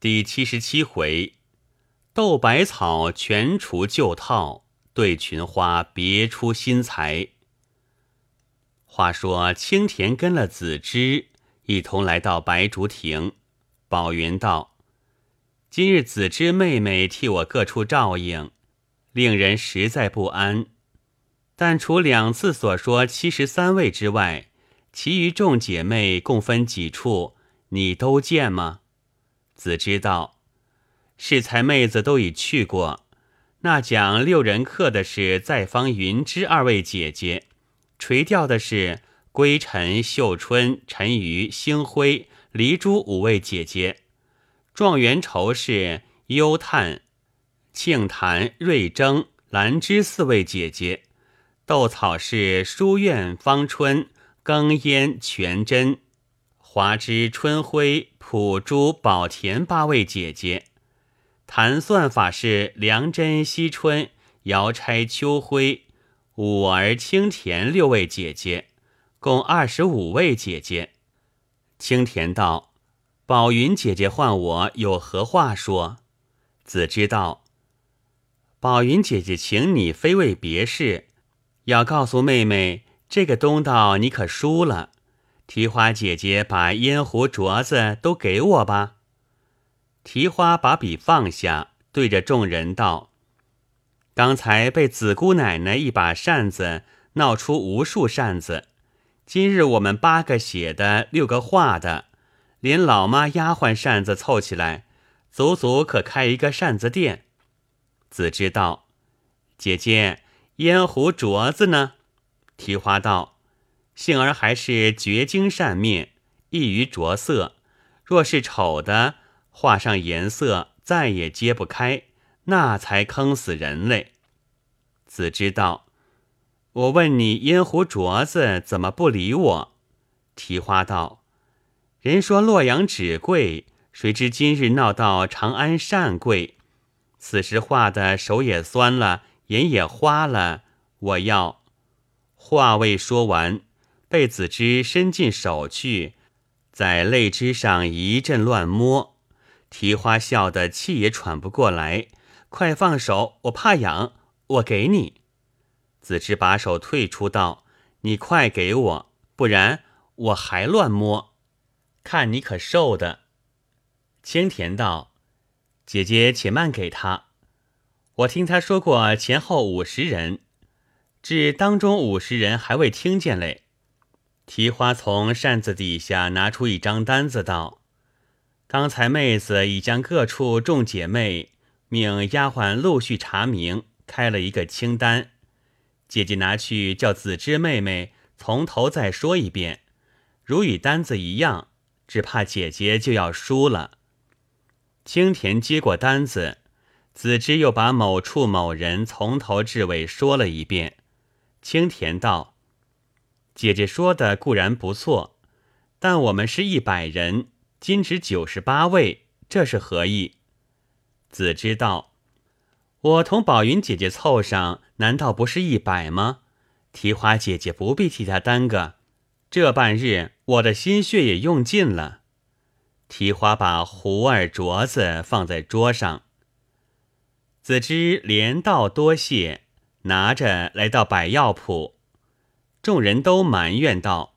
第七十七回，斗百草全除旧套，对群花别出心裁。话说青田跟了子之一同来到白竹亭，宝云道：“今日子之妹妹替我各处照应，令人实在不安。但除两次所说七十三位之外，其余众姐妹共分几处，你都见吗？”子知道，适才妹子都已去过。那讲六人客的是在方云芝二位姐姐，垂钓的是归尘、秀春、陈瑜、星辉、黎珠五位姐姐。状元筹是幽叹、庆檀、瑞征、兰芝四位姐姐。斗草是书院、方春、庚烟、全真。华之、春晖、普珠、宝田八位姐姐，弹算法是梁真、惜春、姚钗、秋辉、五儿、青田六位姐姐，共二十五位姐姐。青田道：“宝云姐姐唤我有何话说？”子知道：“宝云姐姐请你非为别事，要告诉妹妹，这个东道你可输了。”提花姐姐把烟壶镯子都给我吧。提花把笔放下，对着众人道：“刚才被紫姑奶奶一把扇子闹出无数扇子，今日我们八个写的，六个画的，连老妈丫鬟扇子凑起来，足足可开一个扇子店。”子知道：“姐姐，烟壶镯子呢？”提花道。幸而还是绝经善面，易于着色。若是丑的，画上颜色再也揭不开，那才坑死人嘞。子知道，我问你烟壶镯子怎么不理我？提花道：人说洛阳纸贵，谁知今日闹到长安扇贵。此时画的手也酸了，眼也花了。我要话未说完。被子之伸进手去，在泪枝上一阵乱摸，提花笑得气也喘不过来。快放手，我怕痒，我给你。子之把手退出道：“你快给我，不然我还乱摸，看你可受的。”青田道：“姐姐且慢给他，我听他说过前后五十人，至当中五十人还未听见嘞。”提花从扇子底下拿出一张单子，道：“刚才妹子已将各处众姐妹命丫鬟陆续查明，开了一个清单。姐姐拿去叫子之妹妹从头再说一遍。如与单子一样，只怕姐姐就要输了。”青田接过单子，子之又把某处某人从头至尾说了一遍。青田道。姐姐说的固然不错，但我们是一百人，今只九十八位，这是何意？子知道，我同宝云姐姐凑上，难道不是一百吗？提花姐姐不必替她耽搁，这半日我的心血也用尽了。提花把壶儿镯子放在桌上，子之连道多谢，拿着来到百药铺。众人都埋怨道：“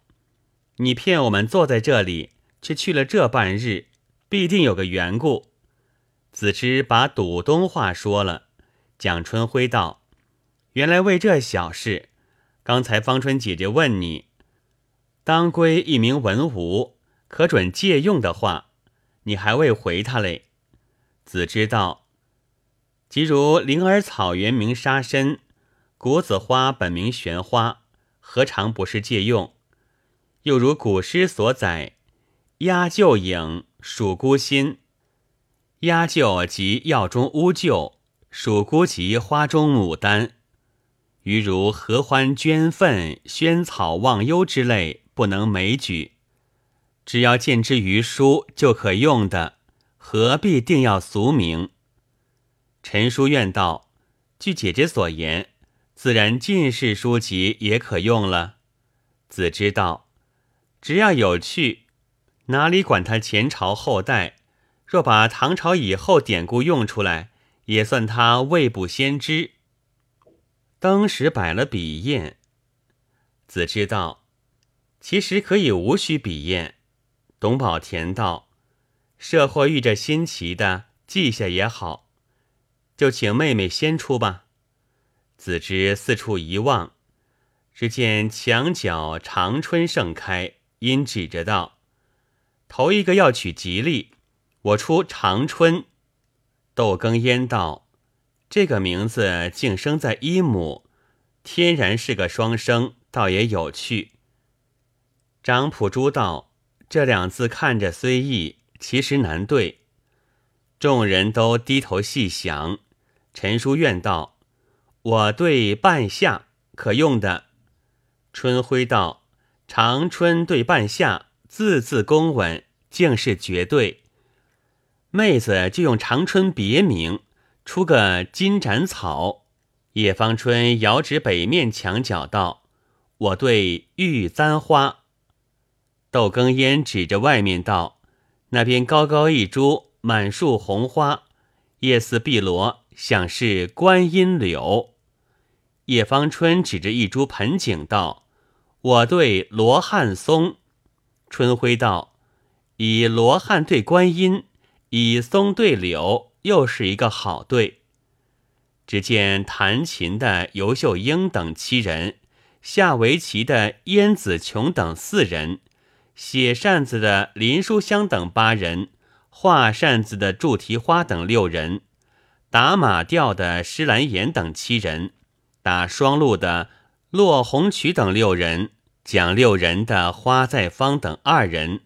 你骗我们坐在这里，却去了这半日，必定有个缘故。”子之把赌东话说了。蒋春辉道：“原来为这小事。刚才方春姐姐问你，当归一名文武，可准借用的话，你还未回他嘞。”子之道：“即如灵儿草原名沙参，谷子花本名玄花。”何尝不是借用？又如古诗所载：“鸦臼影，鼠孤心。”鸦臼即药中乌臼，鼠孤即花中牡丹。余如合欢捐粪、萱草忘忧之类，不能枚举。只要见之于书，就可用的，何必定要俗名？陈书院道：“据姐姐所言。”自然进士书籍也可用了。子知道，只要有趣，哪里管他前朝后代？若把唐朝以后典故用出来，也算他未卜先知。当时摆了笔砚，子之道，其实可以无需笔砚。董宝田道，社或遇着新奇的，记下也好，就请妹妹先出吧。子之四处一望，只见墙角长春盛开，因指着道：“头一个要取吉利，我出长春。”窦更烟道。这个名字竟生在一母，天然是个双生，倒也有趣。张普珠道：“这两字看着虽易，其实难对。”众人都低头细想。陈书院道：“我对半夏可用的。”春晖道：“长春对半夏，字字公稳，竟是绝对。”妹子就用长春别名。出个金盏草，叶方春遥指北面墙角道：“我对玉簪花。”窦更烟指着外面道：“那边高高一株满树红花，叶似碧螺，想是观音柳。”叶方春指着一株盆景道：“我对罗汉松。”春晖道：“以罗汉对观音，以松对柳。”又是一个好对。只见弹琴的尤秀英等七人，下围棋的燕子琼等四人，写扇子的林书香等八人，画扇子的祝提花等六人，打马吊的施兰岩等七人，打双路的骆红渠等六人，讲六人的花在芳等二人，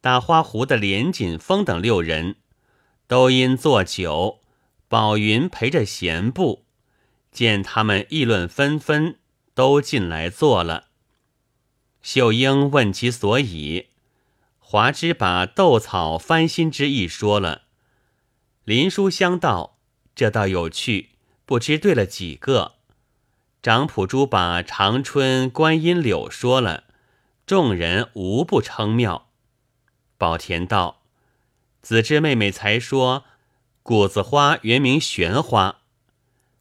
打花壶的连锦峰等六人。都因作酒，宝云陪着闲步，见他们议论纷纷，都进来坐了。秀英问其所以，华之把斗草翻新之意说了。林书香道：“这倒有趣，不知对了几个。”张普珠把长春观音柳说了，众人无不称妙。宝田道。子之妹妹才说，谷子花原名玄花。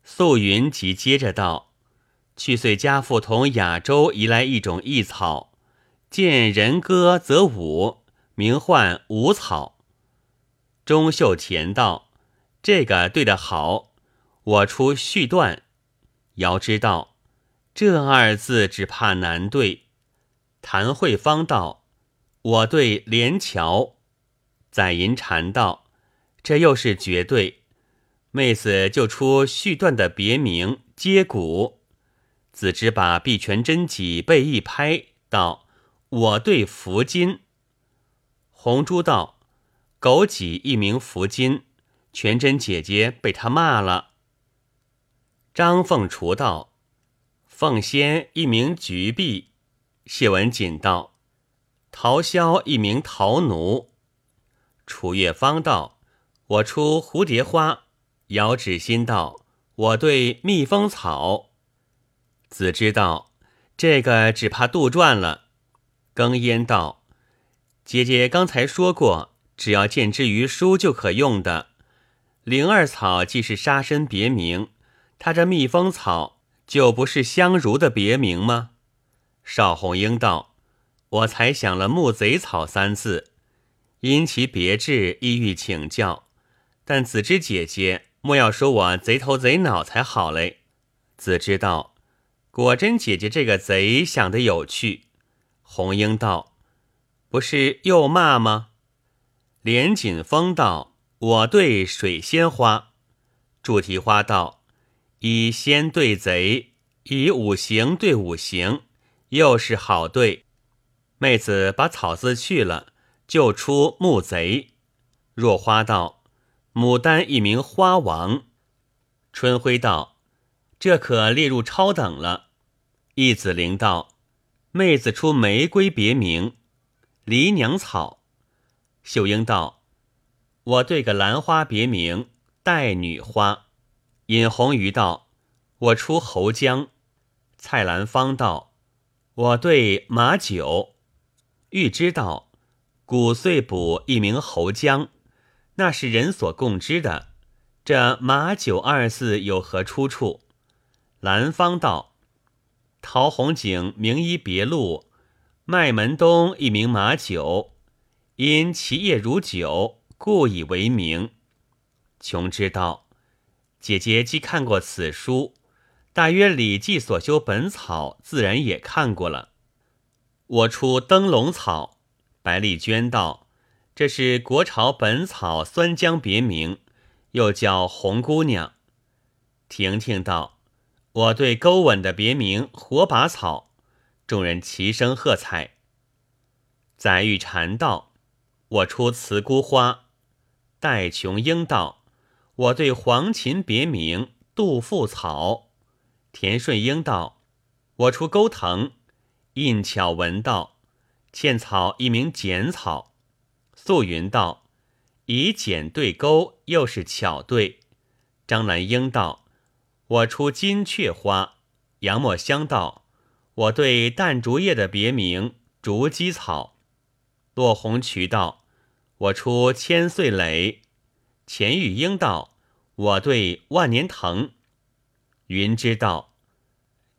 素云即接着道：“去岁家父同亚洲移来一种异草，见人歌则舞，名唤舞草。”钟秀田道：“这个对得好，我出续断。”遥知道：“这二字只怕难对。”谭慧芳道：“我对连桥。”载银禅道：“这又是绝对。”妹子就出续段的别名接骨。子之把碧泉真戟背一拍道：“我对福金。”红珠道：“枸杞一名福金，全真姐姐被他骂了。”张凤雏道：“凤仙一名菊碧。”谢文锦道：“陶潇一名陶奴。”楚月芳道：“我出蝴蝶花。”遥指心道：“我对蜜蜂草。”子知道这个只怕杜撰了。更烟道：“姐姐刚才说过，只要见之于书就可用的。灵儿草既是杀身别名，他这蜜蜂草就不是香茹的别名吗？”邵红英道：“我才想了木贼草三字。”因其别致，意欲请教，但子之姐姐莫要说我贼头贼脑才好嘞。子之道，果真姐姐这个贼想的有趣。红英道，不是又骂吗？连锦峰道，我对水仙花。祝提花道，以仙对贼，以五行对五行，又是好对。妹子把草字去了。就出木贼，若花道，牡丹一名花王。春晖道，这可列入超等了。易子陵道，妹子出玫瑰别名，离娘草。秀英道，我对个兰花别名，带女花。尹红鱼道，我出侯江。蔡兰芳道，我对马九。欲知道。骨碎补一名侯江，那是人所共知的。这马九二字有何出处？”兰芳道：“陶弘景名医别录，麦门东一名马九，因其业如酒，故以为名。”琼知道，姐姐既看过此书。大约《礼记》所修本草，自然也看过了。我出灯笼草，白丽娟道：“这是国朝本草酸浆别名，又叫红姑娘。”婷婷道：“我对钩吻的别名火把草。”众人齐声喝彩。载玉蝉道：“我出慈姑花。”戴琼英道：“我对黄芩别名杜甫草。”田顺英道：“我出钩藤。”印巧文道：“茜草一名剪草。”素云道：“以剪对钩，又是巧对。”张兰英道：“我出金雀花。”杨墨香道：“我对淡竹叶的别名竹鸡草。”落红渠道：“我出千岁蕾。”钱玉英道：“我对万年藤。”云知道，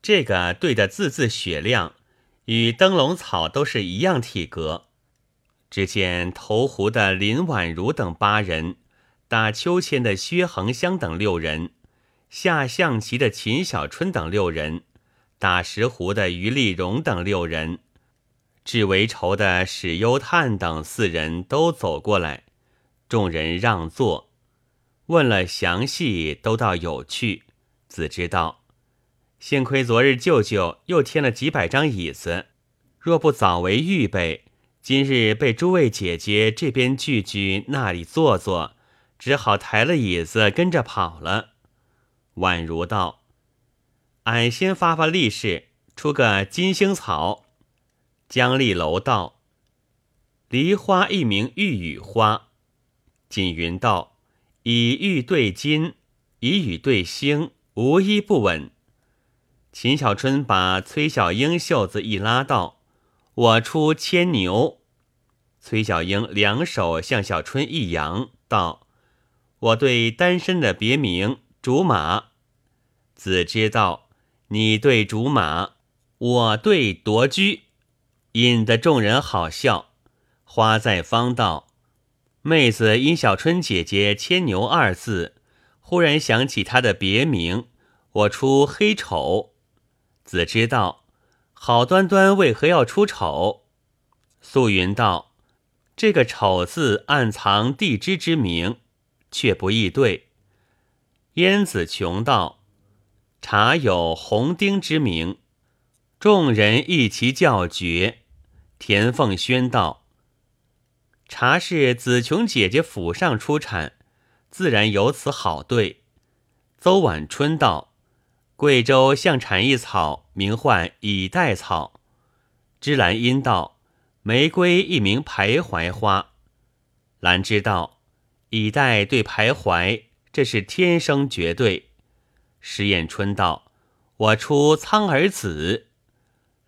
这个对的字字雪亮，与灯笼草都是一样体格。只见投壶的林婉如等八人，打秋千的薛恒香等六人，下象棋的秦小春等六人，打石壶的于丽蓉等六人，制为绸的史幽探等四人都走过来，众人让座，问了详细，都道有趣。子知道，幸亏昨日舅舅又添了几百张椅子，若不早为预备，今日被诸位姐姐这边聚聚，那里坐坐，只好抬了椅子跟着跑了。宛如道：“俺先发发力士，出个金星草。”江丽楼道：“梨花一名玉雨花。”锦云道：“以玉对金，以羽对星。”无一不稳。秦小春把崔小英袖子一拉，道：“我出牵牛。”崔小英两手向小春一扬，道：“我对单身的别名竹马。”子知道：“你对竹马，我对夺居。”引得众人好笑。花在方道：“妹子因小春姐姐牵牛二字。”忽然想起她的别名，我出黑丑。子知道，好端端为何要出丑？素云道：“这个丑字暗藏地支之名，却不易对。”燕子琼道：“茶有红丁之名。”众人一齐叫绝。田凤轩道：“茶是紫琼姐姐府上出产。”自然有此好对。邹婉春道：“贵州象产一草，名唤以代草。”芝兰因道：“玫瑰一名徘徊花。”兰知道：“以代对徘徊，这是天生绝对。”石艳春道：“我出苍耳子。”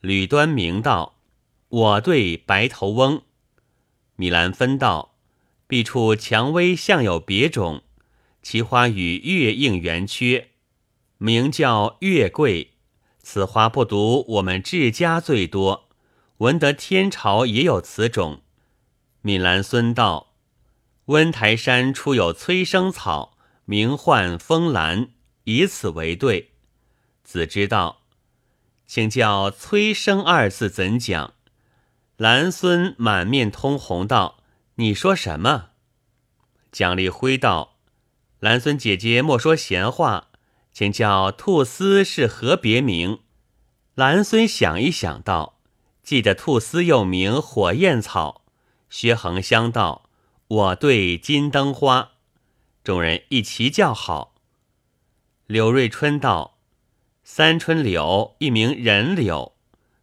吕端明道：“我对白头翁。”米兰芬道。必处蔷薇像有别种，其花与月应圆缺，名叫月桂。此花不独我们治家最多，闻得天朝也有此种。米兰孙道：温台山出有催生草，名唤风兰，以此为对。子知道，请教催生二字怎讲？兰孙满面通红道。你说什么？蒋立辉道：“兰孙姐姐莫说闲话，请叫兔丝是何别名？”兰孙想一想道：“记得兔丝又名火焰草。”薛恒香道：“我对金灯花。”众人一齐叫好。柳瑞春道：“三春柳一名人柳。”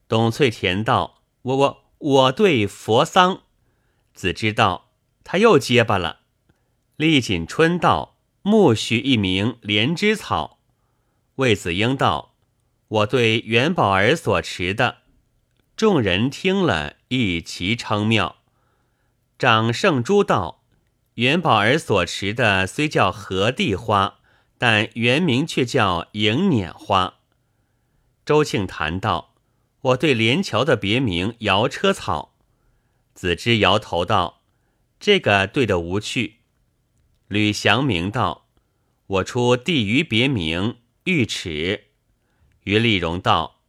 董翠田道：“我我我对佛桑。”子知道，他又结巴了。丽锦春道：“木须一名莲枝草。”魏子英道：“我对元宝儿所持的。”众人听了一齐称妙。长圣珠道：“元宝儿所持的虽叫禾地花，但原名却叫迎辇花。周庆谈道：“我对连桥的别名摇车草。”子之摇头道：“这个对的无趣。”吕祥明道：“我出地鱼别名玉齿。”于丽荣道：“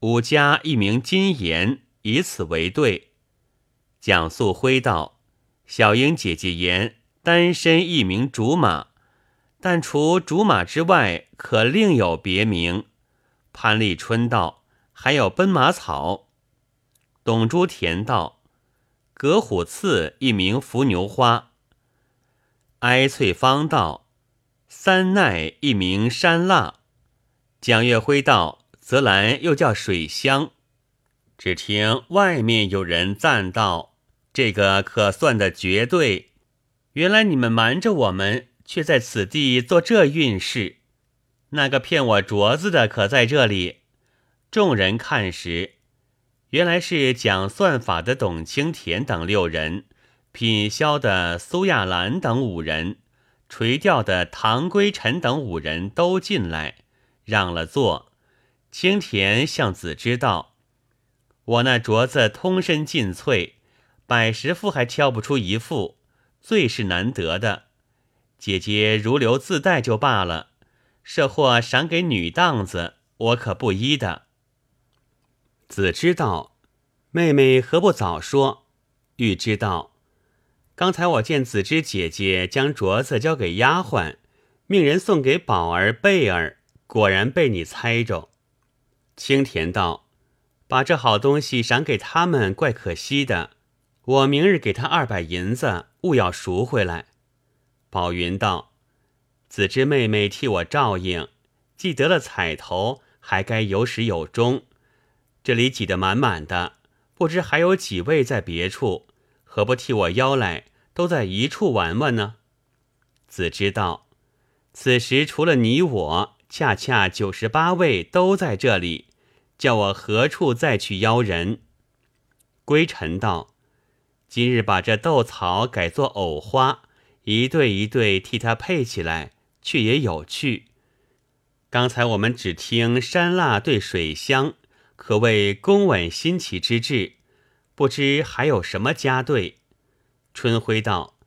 武家一名金岩，以此为对。”蒋素辉道：“小英姐姐言单身一名竹马，但除竹马之外，可另有别名。”潘立春道：“还有奔马草。”董珠田道：“葛虎刺一名伏牛花。”哀翠芳道：“三奈一名山蜡。”蒋月辉道：“泽兰又叫水香。”只听外面有人赞道：“这个可算的绝对！原来你们瞒着我们，却在此地做这运势。那个骗我镯子的可在这里？”众人看时，原来是讲算法的董清田等六人。品箫的苏亚兰等五人，垂钓的唐归尘等五人都进来，让了座。青田向子知道，我那镯子通身尽翠，百十副还挑不出一副，最是难得的。姐姐如留自带就罢了，设或赏给女档子，我可不依的。子知道，妹妹何不早说？玉知道。刚才我见子之姐姐将镯子交给丫鬟，命人送给宝儿、贝儿，果然被你猜着。青田道：“把这好东西赏给他们，怪可惜的。我明日给他二百银子，务要赎回来。”宝云道：“子之妹妹替我照应，既得了彩头，还该有始有终。这里挤得满满的，不知还有几位在别处，何不替我邀来？”都在一处玩玩呢。子知道，此时除了你我，恰恰九十八位都在这里，叫我何处再去邀人？归尘道：今日把这豆草改作藕花，一对一对替它配起来，却也有趣。刚才我们只听山蜡对水香，可谓工稳新奇之至，不知还有什么佳对？春晖道：“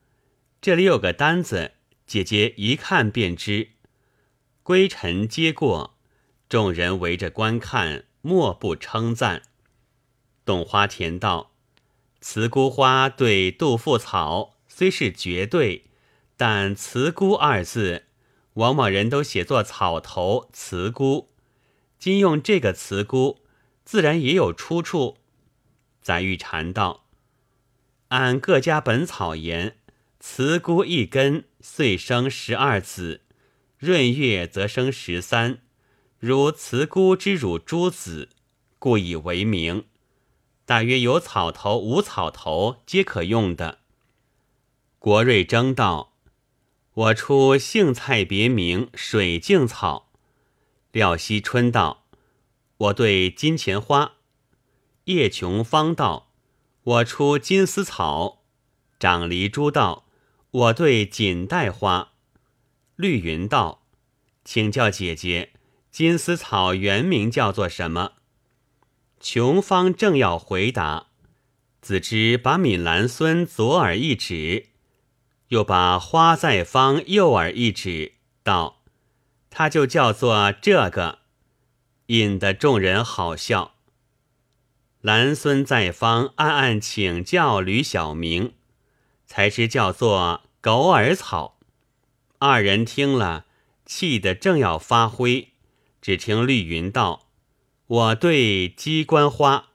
这里有个单子，姐姐一看便知。”归尘接过，众人围着观看，莫不称赞。董花田道：“慈姑花对杜甫草虽是绝对，但‘慈姑’二字，往往人都写作草头慈姑，今用这个慈姑，自然也有出处。”载玉禅道。按各家本草言，慈姑一根遂生十二子，闰月则生十三。如慈姑之乳诸子，故以为名。大约有草头无草头，皆可用的。国瑞征道：“我出杏菜别名水镜草。”廖惜春道：“我对金钱花。”叶琼芳道。我出金丝草，长离珠道。我对锦带花，绿云道，请教姐姐，金丝草原名叫做什么？琼芳正要回答，子之把闽兰孙左耳一指，又把花在芳右耳一指，道：“他就叫做这个。”引得众人好笑。兰孙在方暗暗请教吕小明，才知叫做狗耳草。二人听了，气得正要发挥，只听绿云道：“我对鸡冠花。”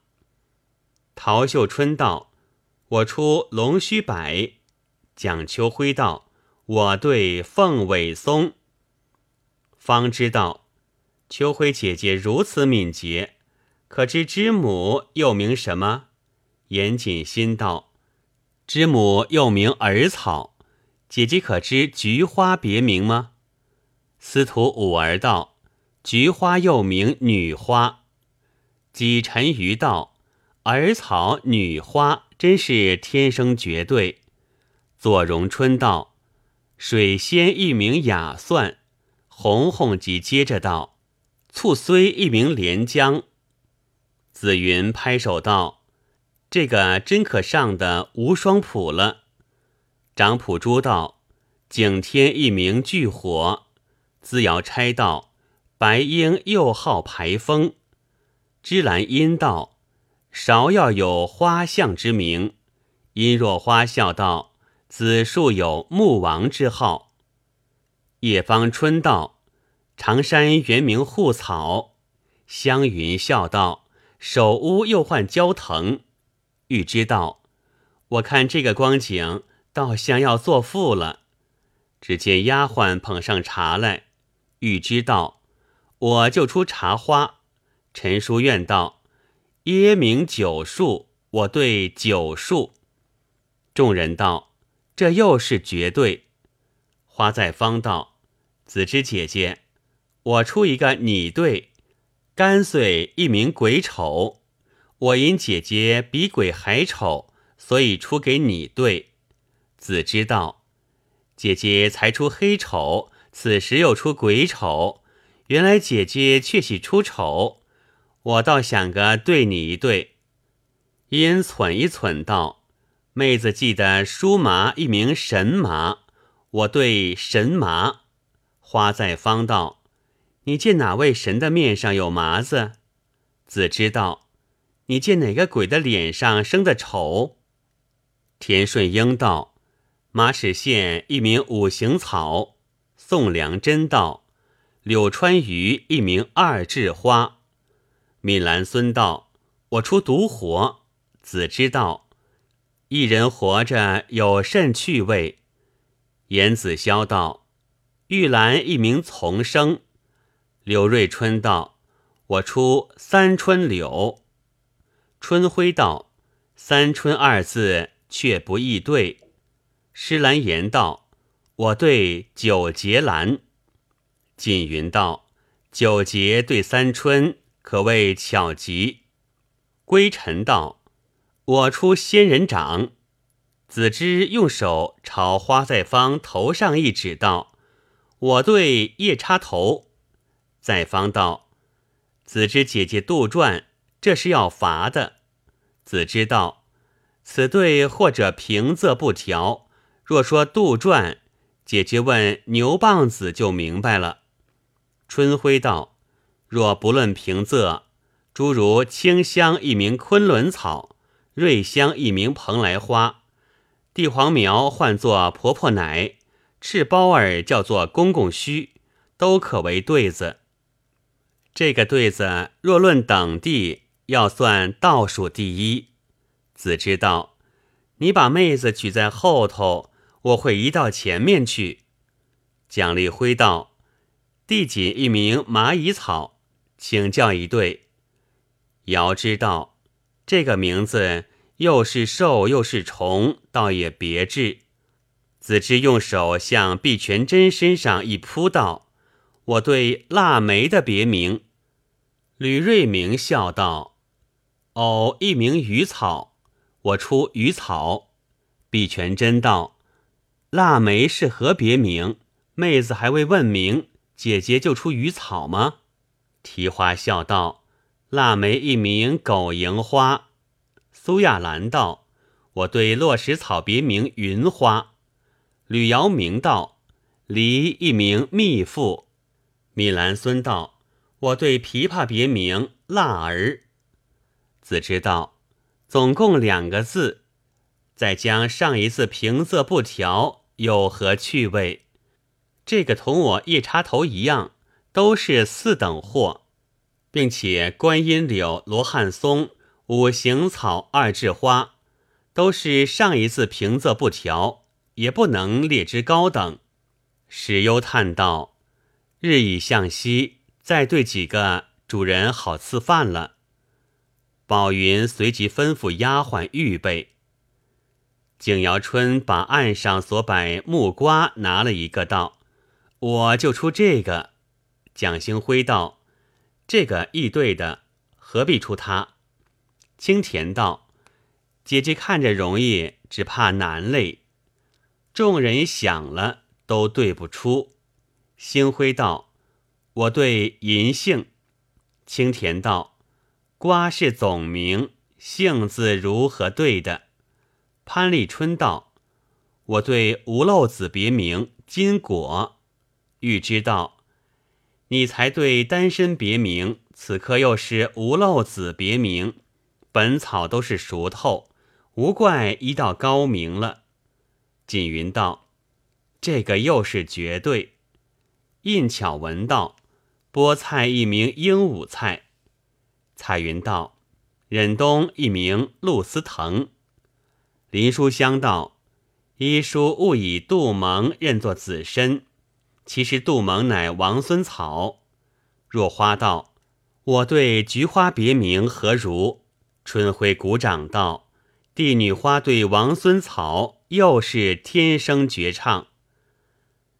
陶秀春道：“我出龙须柏。”蒋秋辉道：“我对凤尾松。”方知道秋辉姐姐如此敏捷。可知知母又名什么？严谨心道：“知母又名耳草。”姐姐可知菊花别名吗？司徒五儿道：“菊花又名女花。”几沉鱼道：“耳草女花真是天生绝对。”左荣春道：“水仙一名雅算。”红红即接着道：“醋虽一名连江。”紫云拍手道：“这个真可上的无双谱了。”张普珠道：“景天一名巨火。”资瑶差道：“白鹰又号排风。”芝兰因道：“芍药有花象之名。”因若花笑道：“子树有木王之号。”叶芳春道：“常山原名护草。”湘云笑道：“守屋又唤焦藤。”欲知道：“我看这个光景。”倒像要作赋了。只见丫鬟捧上茶来，欲知道，我就出茶花。陈书院道：“耶名九树，我对九树。”众人道：“这又是绝对。”花在方道：“子之姐姐，我出一个你对，干脆一名鬼丑。我因姐姐比鬼还丑，所以出给你对。”子知道，姐姐才出黑丑，此时又出鬼丑，原来姐姐却喜出丑。我倒想个对你一对。因忖一忖道：“妹子记得书麻一名神麻，我对神麻。”花在方道：“你见哪位神的面上有麻子？”子知道：“你见哪个鬼的脸上生的丑？”田顺英道。马齿苋一名五行草，宋良真道；柳川鱼一名二至花，闽兰孙道：“我出独活。”子之道：“一人活着有甚趣味？”严子霄道：“玉兰一名丛生。”柳瑞春道：“我出三春柳。”春晖道：“三春二字却不易对。”施兰言道：“我对九节兰。”锦云道：“九节对三春，可谓巧极。”归尘道：“我出仙人掌。”子之用手朝花在方头上一指道：“我对夜叉头。”在方道：“子之姐姐杜撰，这是要罚的。”子之道：“此对或者平仄不调。”若说杜撰，姐姐问牛蒡子就明白了。春晖道：“若不论平仄，诸如清香一名昆仑草，瑞香一名蓬莱花，地黄苗唤作婆婆奶，赤包儿叫做公公须，都可为对子。这个对子若论等地，要算倒数第一。子知道，你把妹子举在后头。”我会移到前面去。蒋立辉道：“地锦一名蚂蚁草，请教一对。”姚知道这个名字又是兽又是虫，倒也别致。子之用手向碧泉真身上一扑，道：“我对腊梅的别名。”吕瑞明笑道：“偶一名鱼草，我出鱼草。”碧泉真道。腊梅是何别名？妹子还未问明，姐姐就出鱼草吗？提花笑道：“腊梅一名狗蝇花。”苏亚兰道：“我对落石草别名云花。”吕瑶明道：“梨一名蜜妇。”米兰孙道：“我对琵琶别名腊儿。”子知道，总共两个字。再将上一次平仄不调有何趣味？这个同我夜叉头一样，都是四等货，并且观音柳、罗汉松、五行草、二至花，都是上一次平仄不调，也不能列之高等。史幽叹道：“日已向西，再对几个主人好赐饭了。”宝云随即吩咐丫鬟预备。景瑶春把案上所摆木瓜拿了一个，道：“我就出这个。”蒋兴辉道：“这个易对的，何必出他？”青田道：“姐姐看着容易，只怕难累。”众人想了，都对不出。星辉道：“我对银杏。”青田道：“瓜是总名，杏字如何对的？”潘立春道：“我对无漏子别名金果。”欲知道：“你才对单身别名，此刻又是无漏子别名，本草都是熟透，无怪一道高明了。”锦云道：“这个又是绝对。”印巧闻道：“菠菜一名鹦鹉菜。”彩云道：“忍冬一名露丝藤。”林书香道：“医书误以杜蒙认作子申，其实杜蒙乃王孙草。”若花道：“我对菊花别名何如？”春晖鼓掌道：“帝女花对王孙草。”又是天生绝唱。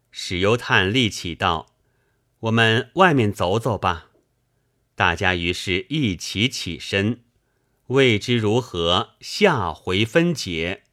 史幽叹立起道：“我们外面走走吧。”大家于是一起起身，未知如何，下回分解。